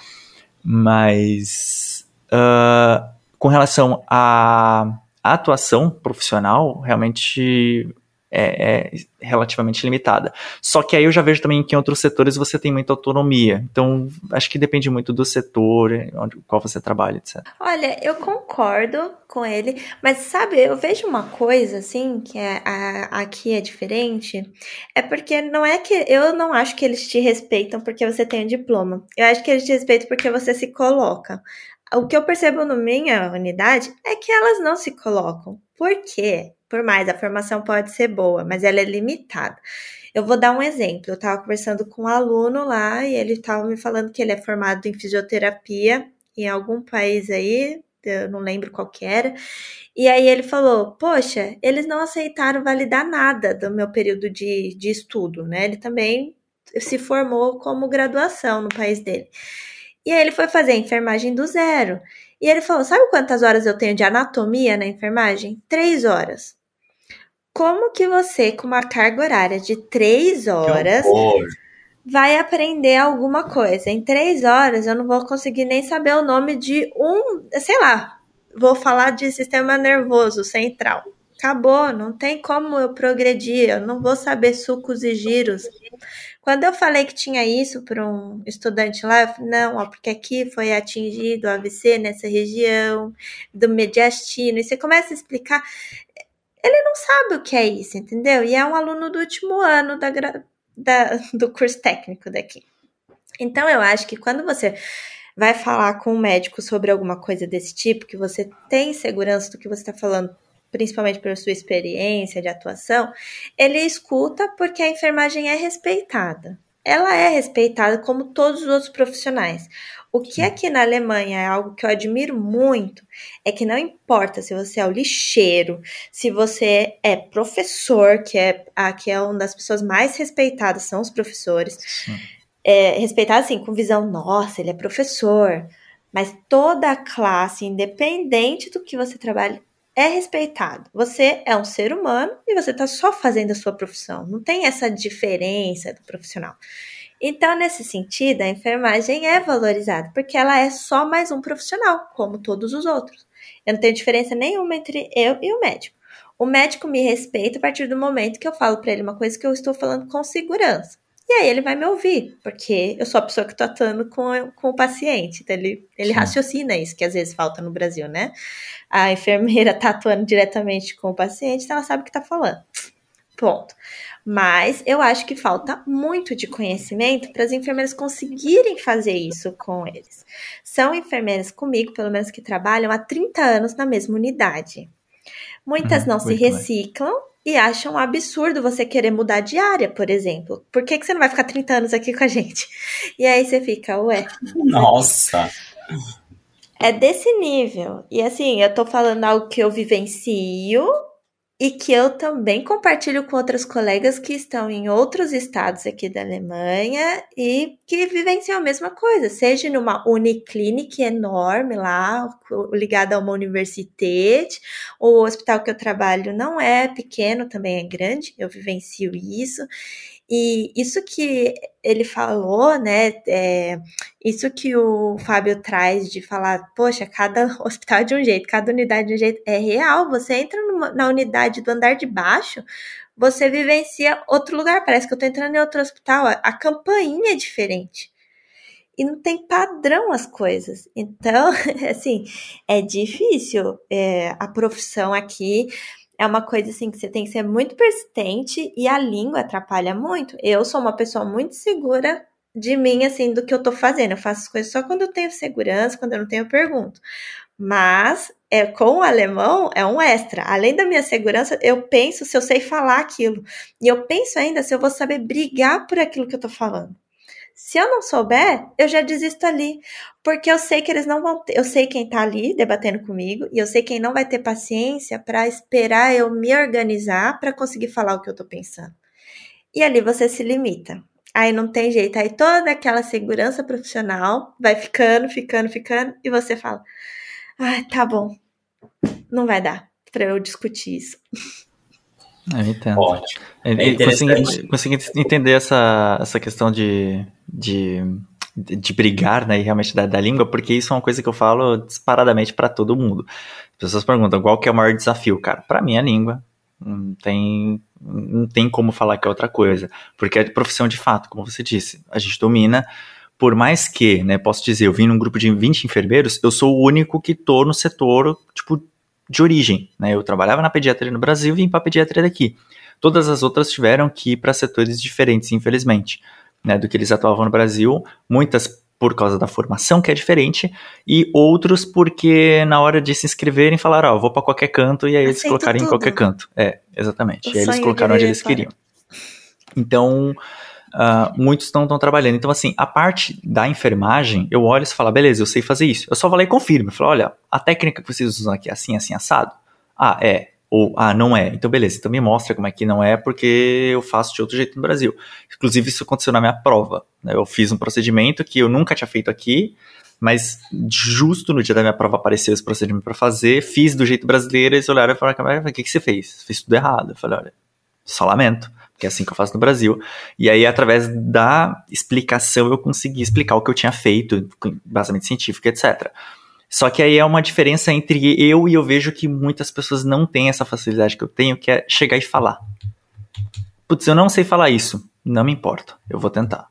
Mas, uh, com relação à atuação profissional, realmente é, é, relativamente limitada. Só que aí eu já vejo também que em outros setores você tem muita autonomia. Então, acho que depende muito do setor, onde, qual você trabalha, etc. Olha, eu concordo com ele, mas sabe, eu vejo uma coisa assim, que é, a, aqui é diferente, é porque não é que eu não acho que eles te respeitam porque você tem um diploma. Eu acho que eles te respeitam porque você se coloca. O que eu percebo na minha unidade é que elas não se colocam. Por quê? Por mais, a formação pode ser boa, mas ela é limitada. Eu vou dar um exemplo. Eu estava conversando com um aluno lá e ele estava me falando que ele é formado em fisioterapia em algum país aí, eu não lembro qual que era. E aí ele falou: Poxa, eles não aceitaram validar nada do meu período de, de estudo, né? Ele também se formou como graduação no país dele. E aí ele foi fazer a enfermagem do zero. E ele falou: Sabe quantas horas eu tenho de anatomia na enfermagem? Três horas. Como que você, com uma carga horária de três horas, vai aprender alguma coisa? Em três horas eu não vou conseguir nem saber o nome de um, sei lá, vou falar de sistema nervoso central. Acabou, não tem como eu progredir, eu não vou saber sucos e giros. Quando eu falei que tinha isso para um estudante lá, eu falei, não, ó, porque aqui foi atingido o AVC nessa região, do mediastino, e você começa a explicar ele não sabe o que é isso, entendeu? E é um aluno do último ano da, da, do curso técnico daqui. Então, eu acho que quando você vai falar com um médico sobre alguma coisa desse tipo, que você tem segurança do que você está falando, principalmente pela sua experiência de atuação, ele escuta porque a enfermagem é respeitada. Ela é respeitada como todos os outros profissionais. O que aqui na Alemanha é algo que eu admiro muito é que não importa se você é o lixeiro, se você é professor, que é aqui é uma das pessoas mais respeitadas são os professores. É, respeitado assim, com visão, nossa, ele é professor. Mas toda a classe, independente do que você trabalha, é respeitado. Você é um ser humano e você está só fazendo a sua profissão. Não tem essa diferença do profissional. Então, nesse sentido, a enfermagem é valorizada, porque ela é só mais um profissional, como todos os outros. Eu não tenho diferença nenhuma entre eu e o médico. O médico me respeita a partir do momento que eu falo para ele uma coisa que eu estou falando com segurança. E aí ele vai me ouvir, porque eu sou a pessoa que estou atuando com, com o paciente. Então ele, ele raciocina isso, que às vezes falta no Brasil, né? A enfermeira está atuando diretamente com o paciente, então ela sabe o que está falando. Ponto. Mas eu acho que falta muito de conhecimento para as enfermeiras conseguirem fazer isso com eles. São enfermeiras comigo, pelo menos que trabalham há 30 anos na mesma unidade. Muitas hum, não se reciclam e acham um absurdo você querer mudar de área, por exemplo. Por que, que você não vai ficar 30 anos aqui com a gente? E aí você fica, ué. Nossa! É desse nível. E assim, eu tô falando algo que eu vivencio e que eu também compartilho com outras colegas que estão em outros estados aqui da Alemanha e que vivenciam a mesma coisa, seja numa uniclinic enorme lá, ligada a uma universidade, o hospital que eu trabalho não é pequeno, também é grande, eu vivencio isso. E isso que ele falou, né? É, isso que o Fábio traz de falar, poxa, cada <laughs> hospital é de um jeito, cada unidade de um jeito, é real. Você entra numa, na unidade do andar de baixo, você vivencia outro lugar. Parece que eu tô entrando em outro hospital. A, a campainha é diferente. E não tem padrão as coisas. Então, <laughs> assim, é difícil. É, a profissão aqui é uma coisa assim que você tem que ser muito persistente e a língua atrapalha muito. Eu sou uma pessoa muito segura de mim, assim, do que eu tô fazendo. Eu faço as coisas só quando eu tenho segurança, quando eu não tenho, eu pergunto. Mas é, com o alemão é um extra. Além da minha segurança, eu penso se eu sei falar aquilo. E eu penso ainda se eu vou saber brigar por aquilo que eu tô falando. Se eu não souber, eu já desisto ali, porque eu sei que eles não vão ter, eu sei quem tá ali debatendo comigo e eu sei quem não vai ter paciência para esperar eu me organizar para conseguir falar o que eu tô pensando. E ali você se limita. Aí não tem jeito. Aí toda aquela segurança profissional vai ficando, ficando, ficando, e você fala: ah, tá bom, não vai dar para eu discutir isso. <laughs> Eu entendo. Ótimo. É, é consegui, consegui, entender essa, essa questão de, de, de brigar, né, e realmente da, da língua, porque isso é uma coisa que eu falo disparadamente para todo mundo. As pessoas perguntam qual que é o maior desafio, cara. Para mim, é a língua. Não tem, não tem como falar que é outra coisa, porque é profissão de fato, como você disse, a gente domina. Por mais que, né, posso dizer, eu vim num grupo de 20 enfermeiros, eu sou o único que tô no setor, tipo, de origem, né? Eu trabalhava na pediatria no Brasil e vim para pediatria daqui. Todas as outras tiveram que ir para setores diferentes, infelizmente, né, do que eles atuavam no Brasil. Muitas por causa da formação, que é diferente, e outros porque na hora de se inscreverem falaram, ó, oh, vou para qualquer canto, e aí eles colocaram tudo. em qualquer canto. É, exatamente. E aí eles colocaram onde eles queriam. Então, uh, muitos estão trabalhando. Então, assim, a parte da enfermagem, eu olho e falo, beleza, eu sei fazer isso. Eu só vou lá e confirmo. Eu falo, olha, a técnica que vocês usam aqui é assim, assim, assado? Ah, é. Ou, ah, não é. Então, beleza. Então me mostra como é que não é, porque eu faço de outro jeito no Brasil. Inclusive, isso aconteceu na minha prova. Né? Eu fiz um procedimento que eu nunca tinha feito aqui, mas justo no dia da minha prova apareceu esse procedimento para fazer, fiz do jeito brasileiro, eles olharam e falaram, o que, que você fez? Fiz tudo errado. Eu falei, olha, só lamento, que é assim que eu faço no Brasil. E aí, através da explicação, eu consegui explicar o que eu tinha feito, basicamente científico, etc. Só que aí é uma diferença entre eu e eu vejo que muitas pessoas não têm essa facilidade que eu tenho, que é chegar e falar. Putz, eu não sei falar isso. Não me importa, eu vou tentar.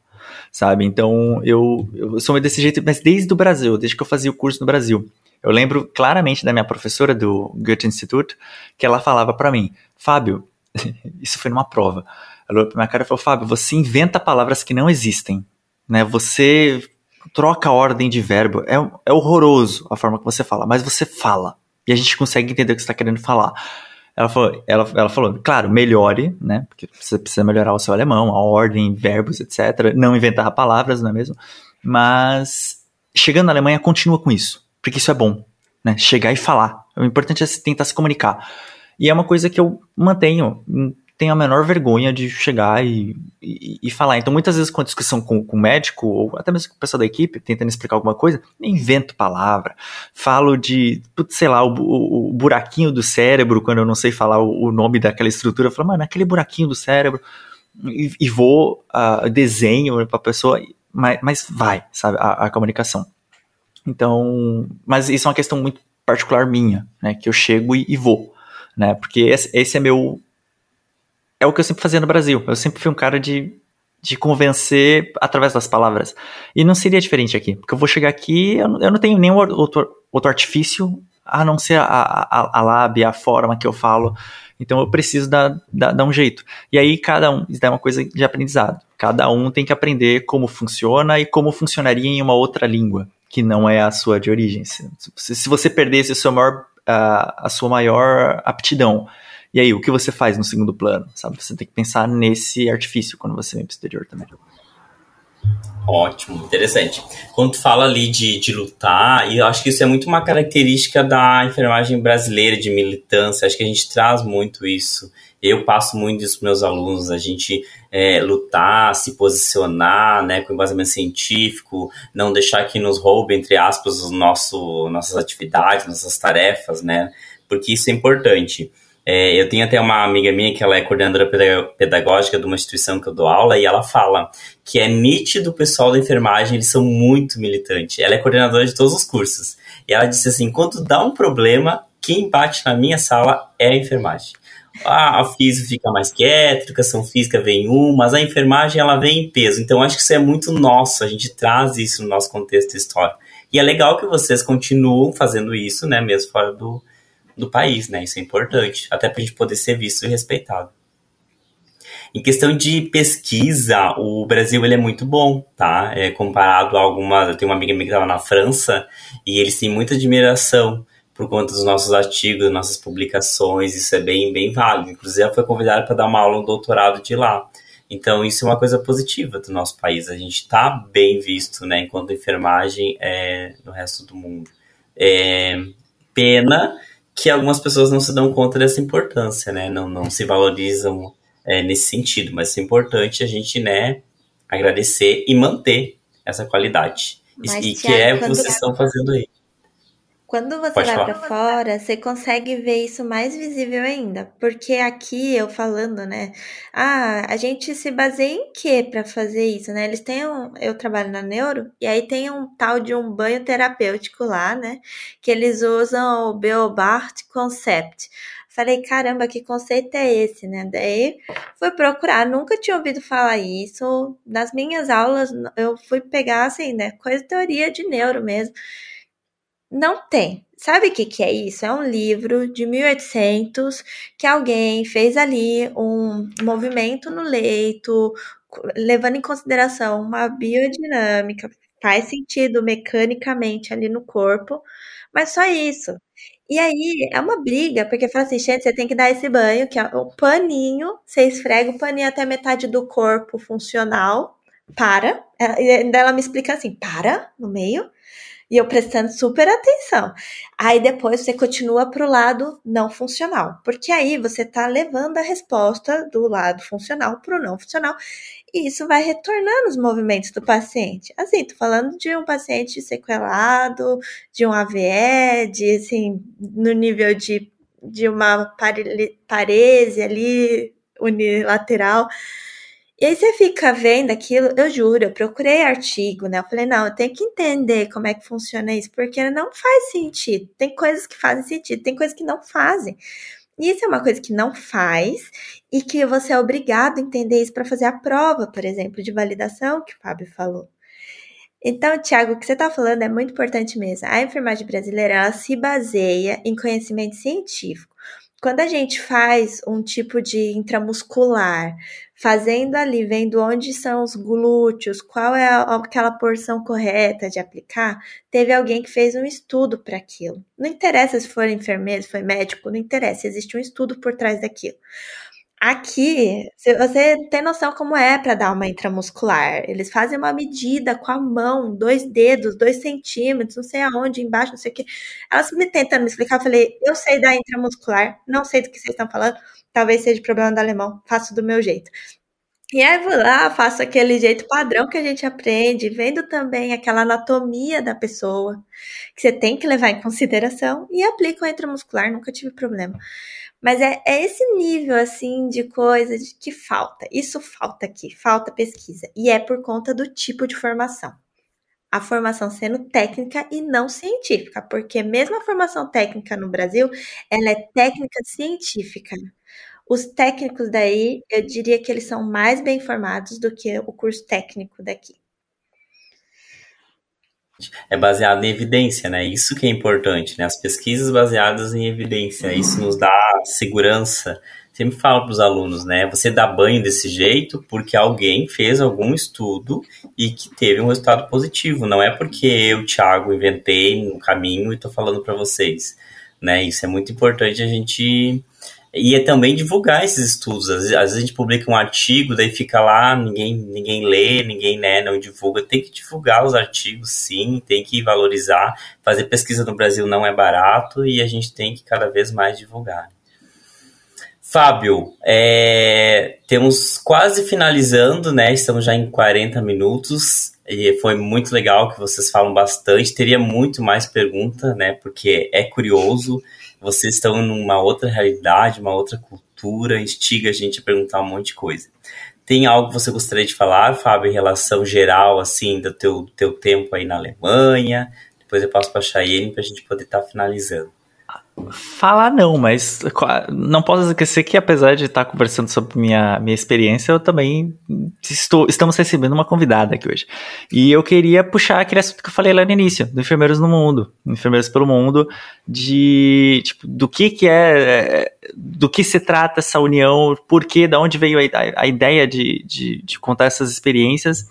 Sabe? Então, eu, eu sou desse jeito, mas desde o Brasil, desde que eu fazia o curso no Brasil. Eu lembro claramente da minha professora do Goethe Institute, que ela falava para mim, Fábio, <laughs> isso foi numa prova. Ela olhou pra minha cara e falou, Fábio, você inventa palavras que não existem. Né? Você troca a ordem de verbo. É, é horroroso a forma que você fala, mas você fala. E a gente consegue entender o que você está querendo falar. Ela falou, ela, ela falou, claro, melhore, né? Porque você precisa melhorar o seu alemão, a ordem, verbos, etc. Não inventar palavras, não é mesmo? Mas chegando na Alemanha, continua com isso. Porque isso é bom, né? Chegar e falar. O importante é tentar se comunicar. E é uma coisa que eu mantenho tem a menor vergonha de chegar e, e, e falar. Então, muitas vezes, a discussão com, com o médico, ou até mesmo com o pessoal da equipe, tentando explicar alguma coisa, invento palavra. Falo de, sei lá, o, o, o, buraquinho do cérebro, quando eu não sei falar o, o nome daquela estrutura. Eu falo, mano, aquele buraquinho do cérebro. E, e vou, uh, desenho pra pessoa, mas, mas vai, sabe, a, a comunicação. Então, mas isso é uma questão muito particular minha, né, que eu chego e, e vou, né, porque esse, esse é meu é o que eu sempre fazia no Brasil. Eu sempre fui um cara de, de convencer através das palavras. E não seria diferente aqui, porque eu vou chegar aqui, eu, eu não tenho nenhum outro, outro artifício a não ser a, a, a lábia, a forma que eu falo. Então eu preciso dar, dar, dar, um jeito. E aí cada um, isso é uma coisa de aprendizado. Cada um tem que aprender como funciona e como funcionaria em uma outra língua, que não é a sua de origem. Se, se você perdesse o seu maior, uh, a sua maior aptidão e aí, o que você faz no segundo plano? Sabe? Você tem que pensar nesse artifício quando você vem para o exterior também. Ótimo, interessante. Quando tu fala ali de, de lutar, e eu acho que isso é muito uma característica da enfermagem brasileira, de militância, acho que a gente traz muito isso. Eu passo muito isso para meus alunos, a gente é, lutar, se posicionar, né, com embasamento científico, não deixar que nos roube, entre aspas, o nosso, nossas atividades, nossas tarefas, né, porque isso é importante. É, eu tenho até uma amiga minha que ela é coordenadora pedagógica de uma instituição que eu dou aula e ela fala que é nítido o pessoal da enfermagem, eles são muito militantes. Ela é coordenadora de todos os cursos. E ela disse assim: quando dá um problema, quem bate na minha sala é a enfermagem. Ah, a física fica mais quieta, a educação física vem um, mas a enfermagem ela vem em peso. Então acho que isso é muito nosso, a gente traz isso no nosso contexto histórico. E é legal que vocês continuam fazendo isso, né, mesmo fora do, do país, né? Isso é importante, até para a gente poder ser visto e respeitado. Em questão de pesquisa, o Brasil ele é muito bom, tá? É, comparado a algumas. Eu tenho uma amiga minha que estava na França e eles têm muita admiração por conta dos nossos artigos, nossas publicações, isso é bem, bem válido. Inclusive, ela foi convidada para dar uma aula no doutorado de lá. Então, isso é uma coisa positiva do nosso país. A gente está bem visto, né, enquanto enfermagem é, no resto do mundo. É, pena que algumas pessoas não se dão conta dessa importância, né? Não, não se valorizam é, nesse sentido, mas é importante a gente, né, agradecer e manter essa qualidade. Mas, e que é o que vocês estão fazendo aí. Quando você Pode vai para fora, você consegue ver isso mais visível ainda, porque aqui eu falando, né? Ah, a gente se baseia em quê para fazer isso, né? Eles têm um, eu trabalho na neuro e aí tem um tal de um banho terapêutico lá, né? Que eles usam o Beobart Concept. Falei, caramba, que conceito é esse, né? Daí fui procurar, nunca tinha ouvido falar isso. Nas minhas aulas eu fui pegar assim, né? Coisa teoria de neuro mesmo. Não tem. Sabe o que, que é isso? É um livro de 1800 que alguém fez ali um movimento no leito, levando em consideração uma biodinâmica, faz sentido mecanicamente ali no corpo, mas só isso. E aí é uma briga, porque fala assim, gente, você tem que dar esse banho, que é o paninho, você esfrega o paninho até metade do corpo funcional, para, e ela me explica assim, para, no meio, e eu prestando super atenção. Aí depois você continua para o lado não funcional, porque aí você está levando a resposta do lado funcional para o não funcional, e isso vai retornando os movimentos do paciente. Assim, tô falando de um paciente sequelado, de um AVE, de assim, no nível de, de uma parese ali unilateral. E aí você fica vendo aquilo, eu juro, eu procurei artigo, né? Eu falei, não, eu tenho que entender como é que funciona isso, porque não faz sentido. Tem coisas que fazem sentido, tem coisas que não fazem. E isso é uma coisa que não faz e que você é obrigado a entender isso para fazer a prova, por exemplo, de validação que o Fábio falou. Então, Tiago, o que você está falando é muito importante mesmo. A enfermagem brasileira ela se baseia em conhecimento científico quando a gente faz um tipo de intramuscular, fazendo ali, vendo onde são os glúteos, qual é aquela porção correta de aplicar, teve alguém que fez um estudo para aquilo. Não interessa se for enfermeiro, se foi médico, não interessa, existe um estudo por trás daquilo. Aqui, você tem noção como é para dar uma intramuscular. Eles fazem uma medida com a mão, dois dedos, dois centímetros, não sei aonde, embaixo, não sei o que. Elas me tentando me explicar, eu falei, eu sei da intramuscular, não sei do que vocês estão falando, talvez seja problema do alemão, faço do meu jeito. E aí vou lá, faço aquele jeito padrão que a gente aprende, vendo também aquela anatomia da pessoa, que você tem que levar em consideração, e aplico a intramuscular, nunca tive problema. Mas é, é esse nível, assim, de coisa de que falta. Isso falta aqui, falta pesquisa. E é por conta do tipo de formação. A formação sendo técnica e não científica, porque mesmo a formação técnica no Brasil, ela é técnica científica. Os técnicos daí, eu diria que eles são mais bem formados do que o curso técnico daqui é baseado em evidência, né? Isso que é importante, né? As pesquisas baseadas em evidência, isso nos dá segurança. Sempre falo para os alunos, né? Você dá banho desse jeito porque alguém fez algum estudo e que teve um resultado positivo. Não é porque eu, Thiago, inventei no caminho e estou falando para vocês, né? Isso é muito importante a gente e é também divulgar esses estudos. Às vezes, às vezes, a gente publica um artigo, daí fica lá, ninguém, ninguém lê, ninguém né, não divulga. Tem que divulgar os artigos, sim, tem que valorizar. Fazer pesquisa no Brasil não é barato e a gente tem que cada vez mais divulgar. Fábio, é, temos quase finalizando, né? Estamos já em 40 minutos e foi muito legal que vocês falam bastante. Teria muito mais pergunta, né? Porque é curioso vocês estão numa outra realidade, uma outra cultura, instiga a gente a perguntar um monte de coisa. Tem algo que você gostaria de falar, Fábio, em relação geral, assim, do teu, teu tempo aí na Alemanha? Depois eu passo para a Chayenne para a gente poder estar tá finalizando. Falar não, mas não posso esquecer que apesar de estar conversando sobre minha, minha experiência, eu também estou, estamos recebendo uma convidada aqui hoje. E eu queria puxar aquele assunto que eu falei lá no início, do Enfermeiros no Mundo, Enfermeiros pelo Mundo, de tipo, do que que é, do que se trata essa união, por que, da onde veio a, a ideia de, de, de contar essas experiências.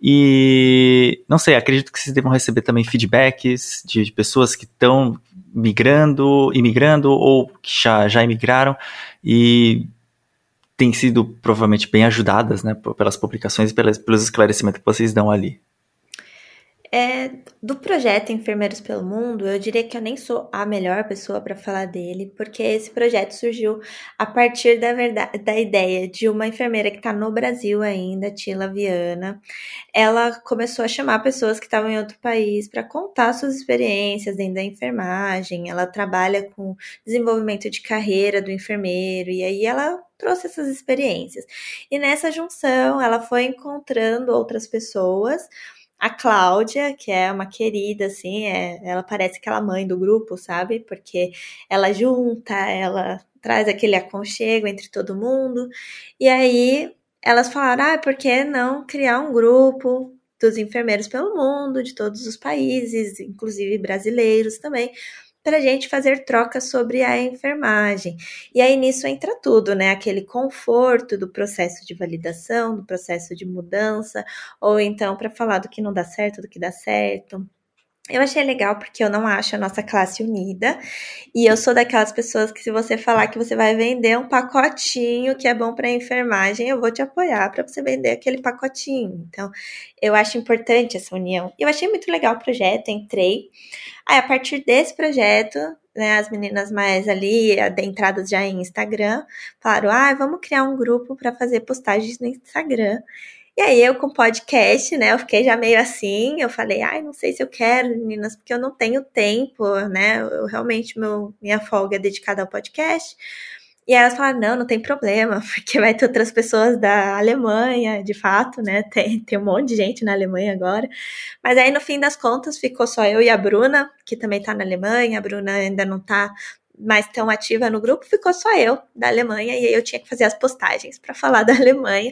E não sei, acredito que vocês devam receber também feedbacks de, de pessoas que estão migrando, imigrando ou que já, já imigraram e têm sido provavelmente bem ajudadas né, pelas publicações e pelas, pelos esclarecimentos que vocês dão ali. É, do projeto Enfermeiros pelo Mundo, eu diria que eu nem sou a melhor pessoa para falar dele, porque esse projeto surgiu a partir da, verdade, da ideia de uma enfermeira que está no Brasil ainda, Tila Viana. Ela começou a chamar pessoas que estavam em outro país para contar suas experiências dentro da enfermagem. Ela trabalha com desenvolvimento de carreira do enfermeiro, e aí ela trouxe essas experiências. E nessa junção, ela foi encontrando outras pessoas a Cláudia, que é uma querida, assim, é, ela parece aquela mãe do grupo, sabe? Porque ela junta, ela traz aquele aconchego entre todo mundo. E aí elas falaram: ah, por que não criar um grupo dos enfermeiros pelo mundo, de todos os países, inclusive brasileiros também, para a gente fazer trocas sobre a enfermagem. E aí nisso entra tudo, né? Aquele conforto do processo de validação, do processo de mudança, ou então para falar do que não dá certo, do que dá certo. Eu achei legal porque eu não acho a nossa classe unida. E eu sou daquelas pessoas que, se você falar que você vai vender um pacotinho que é bom para enfermagem, eu vou te apoiar para você vender aquele pacotinho. Então, eu acho importante essa união. Eu achei muito legal o projeto, entrei. Aí, a partir desse projeto, né, as meninas mais ali, adentradas já em Instagram, falaram: ah, vamos criar um grupo para fazer postagens no Instagram. E aí eu com podcast, né, eu fiquei já meio assim, eu falei, ai, não sei se eu quero, meninas, porque eu não tenho tempo, né, eu realmente, meu, minha folga é dedicada ao podcast. E elas falaram, não, não tem problema, <laughs> porque vai ter outras pessoas da Alemanha, de fato, né, tem, tem um monte de gente na Alemanha agora. Mas aí, no fim das contas, ficou só eu e a Bruna, que também tá na Alemanha, a Bruna ainda não tá mais tão ativa no grupo, ficou só eu da Alemanha, e aí eu tinha que fazer as postagens para falar da Alemanha,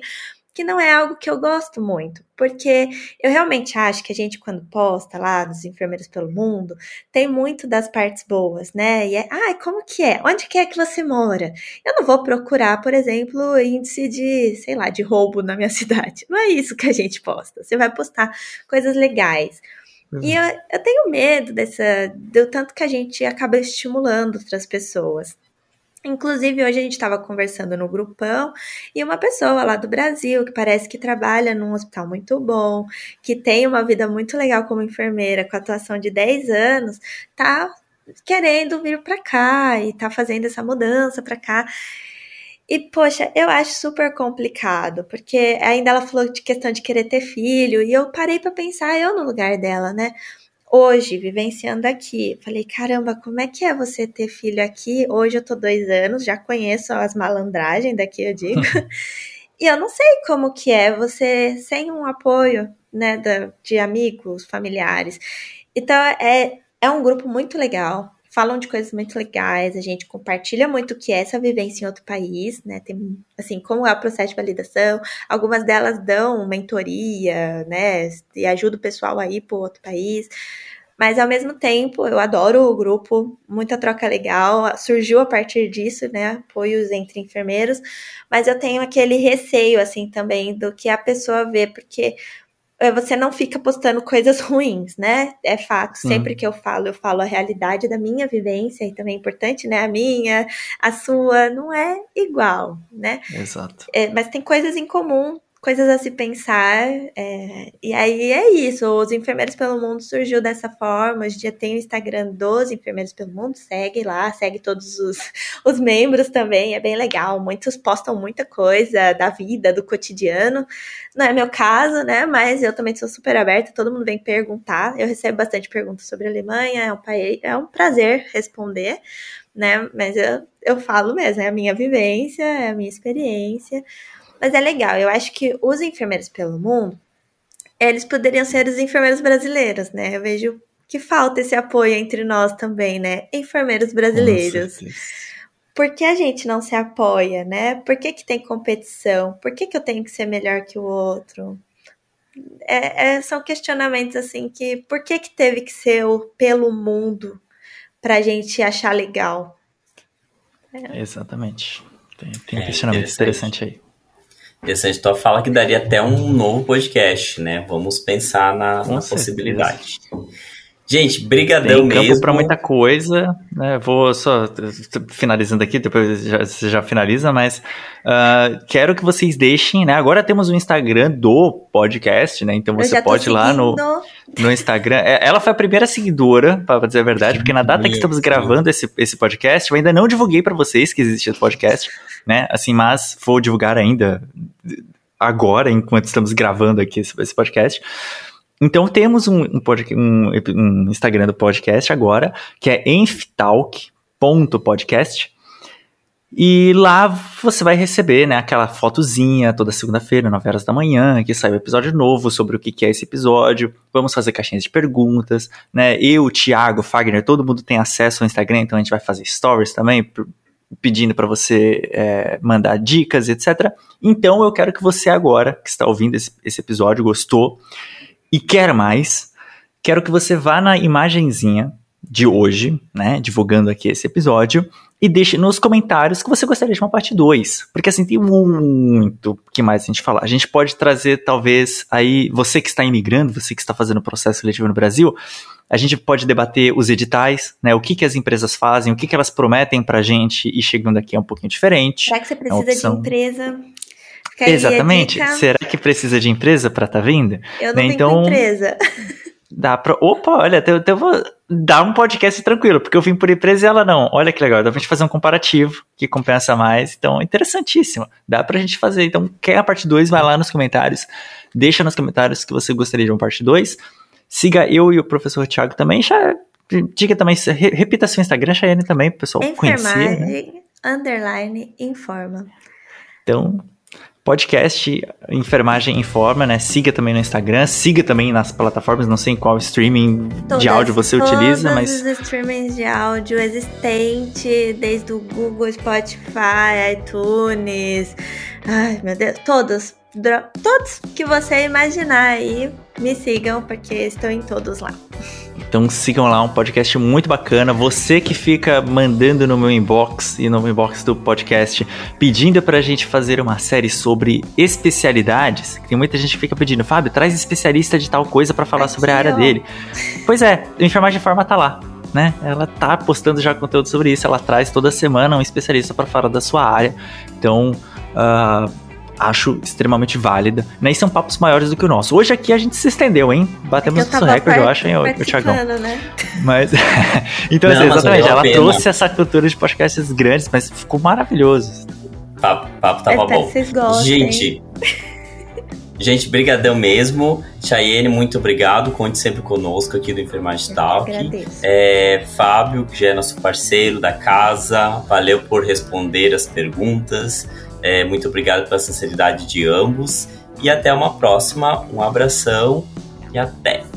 que não é algo que eu gosto muito, porque eu realmente acho que a gente, quando posta lá dos enfermeiros pelo mundo, tem muito das partes boas, né? E é, ai, ah, como que é? Onde que é que você mora? Eu não vou procurar, por exemplo, índice de, sei lá, de roubo na minha <laughs> cidade. Não é isso que a gente posta. Você vai postar coisas legais. E eu, eu tenho medo dessa, do tanto que a gente acaba estimulando outras pessoas. Inclusive, hoje a gente estava conversando no grupão e uma pessoa lá do Brasil que parece que trabalha num hospital muito bom, que tem uma vida muito legal como enfermeira, com atuação de 10 anos, tá querendo vir para cá e tá fazendo essa mudança para cá. E, poxa, eu acho super complicado, porque ainda ela falou de questão de querer ter filho, e eu parei para pensar eu no lugar dela, né? Hoje, vivenciando aqui. Falei, caramba, como é que é você ter filho aqui? Hoje eu tô dois anos, já conheço as malandragens daqui, eu digo. <laughs> e eu não sei como que é você sem um apoio, né, de amigos, familiares. Então, é, é um grupo muito legal. Falam de coisas muito legais, a gente compartilha muito o que é essa vivência em outro país, né? Tem, assim, como é o processo de validação. Algumas delas dão mentoria, né? E ajuda o pessoal a ir para outro país. Mas ao mesmo tempo, eu adoro o grupo, muita troca legal. Surgiu a partir disso, né? Apoios entre enfermeiros, mas eu tenho aquele receio, assim, também, do que a pessoa vê, porque você não fica postando coisas ruins, né? É fato. Sempre que eu falo, eu falo a realidade da minha vivência e também é importante, né? A minha, a sua, não é igual, né? Exato. É, mas tem coisas em comum coisas a se pensar. É, e aí é isso. Os Enfermeiros pelo Mundo surgiu dessa forma. Hoje dia tem o Instagram dos Enfermeiros pelo Mundo. Segue lá, segue todos os, <laughs> os membros também. É bem legal. Muitos postam muita coisa da vida, do cotidiano. Não é meu caso, né? Mas eu também sou super aberta. Todo mundo vem perguntar. Eu recebo bastante perguntas sobre a Alemanha. É um, país, é um prazer responder. Né? Mas eu, eu falo mesmo, é a minha vivência, é a minha experiência. Mas é legal, eu acho que os enfermeiros pelo mundo, eles poderiam ser os enfermeiros brasileiros, né? Eu vejo que falta esse apoio entre nós também, né? Enfermeiros brasileiros. Por que a gente não se apoia, né? Por que, que tem competição? Por que, que eu tenho que ser melhor que o outro? É, é, são questionamentos assim que por que, que teve que ser o pelo mundo para a gente achar legal? É. Exatamente. Tem, tem é questionamento interessante aí. Interessante, tua fala que daria até um novo podcast, né? Vamos pensar na, na possibilidade. Gente, brigadão Tem mesmo. para muita coisa, né? Vou só finalizando aqui, depois já, você já finaliza, mas uh, quero que vocês deixem, né? Agora temos o Instagram do podcast, né? Então você pode ir lá no, no Instagram. É, ela foi a primeira seguidora, para dizer a verdade, porque na data que estamos gravando esse, esse podcast, eu ainda não divulguei para vocês que existe esse podcast, né? Assim, mas vou divulgar ainda agora, enquanto estamos gravando aqui esse, podcast. Então temos um, um, um, um, Instagram do podcast agora, que é enftalk.podcast. E lá você vai receber né, aquela fotozinha toda segunda-feira, 9 horas da manhã, que sai o um episódio novo sobre o que é esse episódio. Vamos fazer caixinhas de perguntas. Né? Eu, Thiago, Fagner, todo mundo tem acesso ao Instagram, então a gente vai fazer stories também, pedindo para você é, mandar dicas, etc. Então eu quero que você agora, que está ouvindo esse, esse episódio, gostou, e quer mais, quero que você vá na imagenzinha de hoje, né, divulgando aqui esse episódio, e deixe nos comentários que você gostaria de uma parte 2. Porque assim, tem muito que mais a gente falar. A gente pode trazer, talvez, aí, você que está imigrando, você que está fazendo processo seletivo no Brasil, a gente pode debater os editais, né? O que, que as empresas fazem, o que, que elas prometem pra gente e chegando aqui é um pouquinho diferente. Será que você precisa é de empresa? Exatamente. Será que precisa de empresa para estar tá vindo? Eu não né? então, empresa. Dá pra. Opa, olha, eu, eu vou dar um podcast tranquilo, porque eu vim por empresa e ela não. Olha que legal, dá pra gente fazer um comparativo que compensa mais. Então, interessantíssimo. Dá pra gente fazer. Então, quer a parte 2, vai lá nos comentários. Deixa nos comentários que você gostaria de uma parte 2. Siga eu e o professor Thiago também. Já, diga também, repita seu Instagram, Chayane também, pro pessoal conhecer. Né? Underline informa. Então, podcast Enfermagem Informa, né? Siga também no Instagram, siga também nas plataformas, não sei em qual streaming todas, de áudio você utiliza, mas... Todos os streamings de áudio existentes, desde o Google, Spotify, iTunes, ai meu Deus, todos, todos que você imaginar aí, me sigam, porque estou em todos lá. Então sigam lá, um podcast muito bacana. Você que fica mandando no meu inbox e no inbox do podcast pedindo pra gente fazer uma série sobre especialidades. Tem muita gente que fica pedindo, Fábio, traz especialista de tal coisa para falar Aqui, sobre a área ó. dele. Pois é, o Enfermagem Forma tá lá. Né? Ela tá postando já conteúdo sobre isso, ela traz toda semana um especialista para falar da sua área. Então, uh, acho extremamente válida. Né? E são papos maiores do que o nosso. Hoje aqui a gente se estendeu, hein? Batemos nosso recorde, eu acho, hein, o Thiagão. Né? Mas. <laughs> então, Não, assim, exatamente, ela trouxe essa cultura de podcasts grandes, mas ficou maravilhoso. Papo, papo tava bom. Gente. <laughs> Gente, brigadão mesmo. Chayenne, muito obrigado. Conte sempre conosco aqui do Enfermagem Talk. É, Fábio, que já é nosso parceiro da casa, valeu por responder as perguntas. É, muito obrigado pela sinceridade de ambos. E até uma próxima. Um abração e até!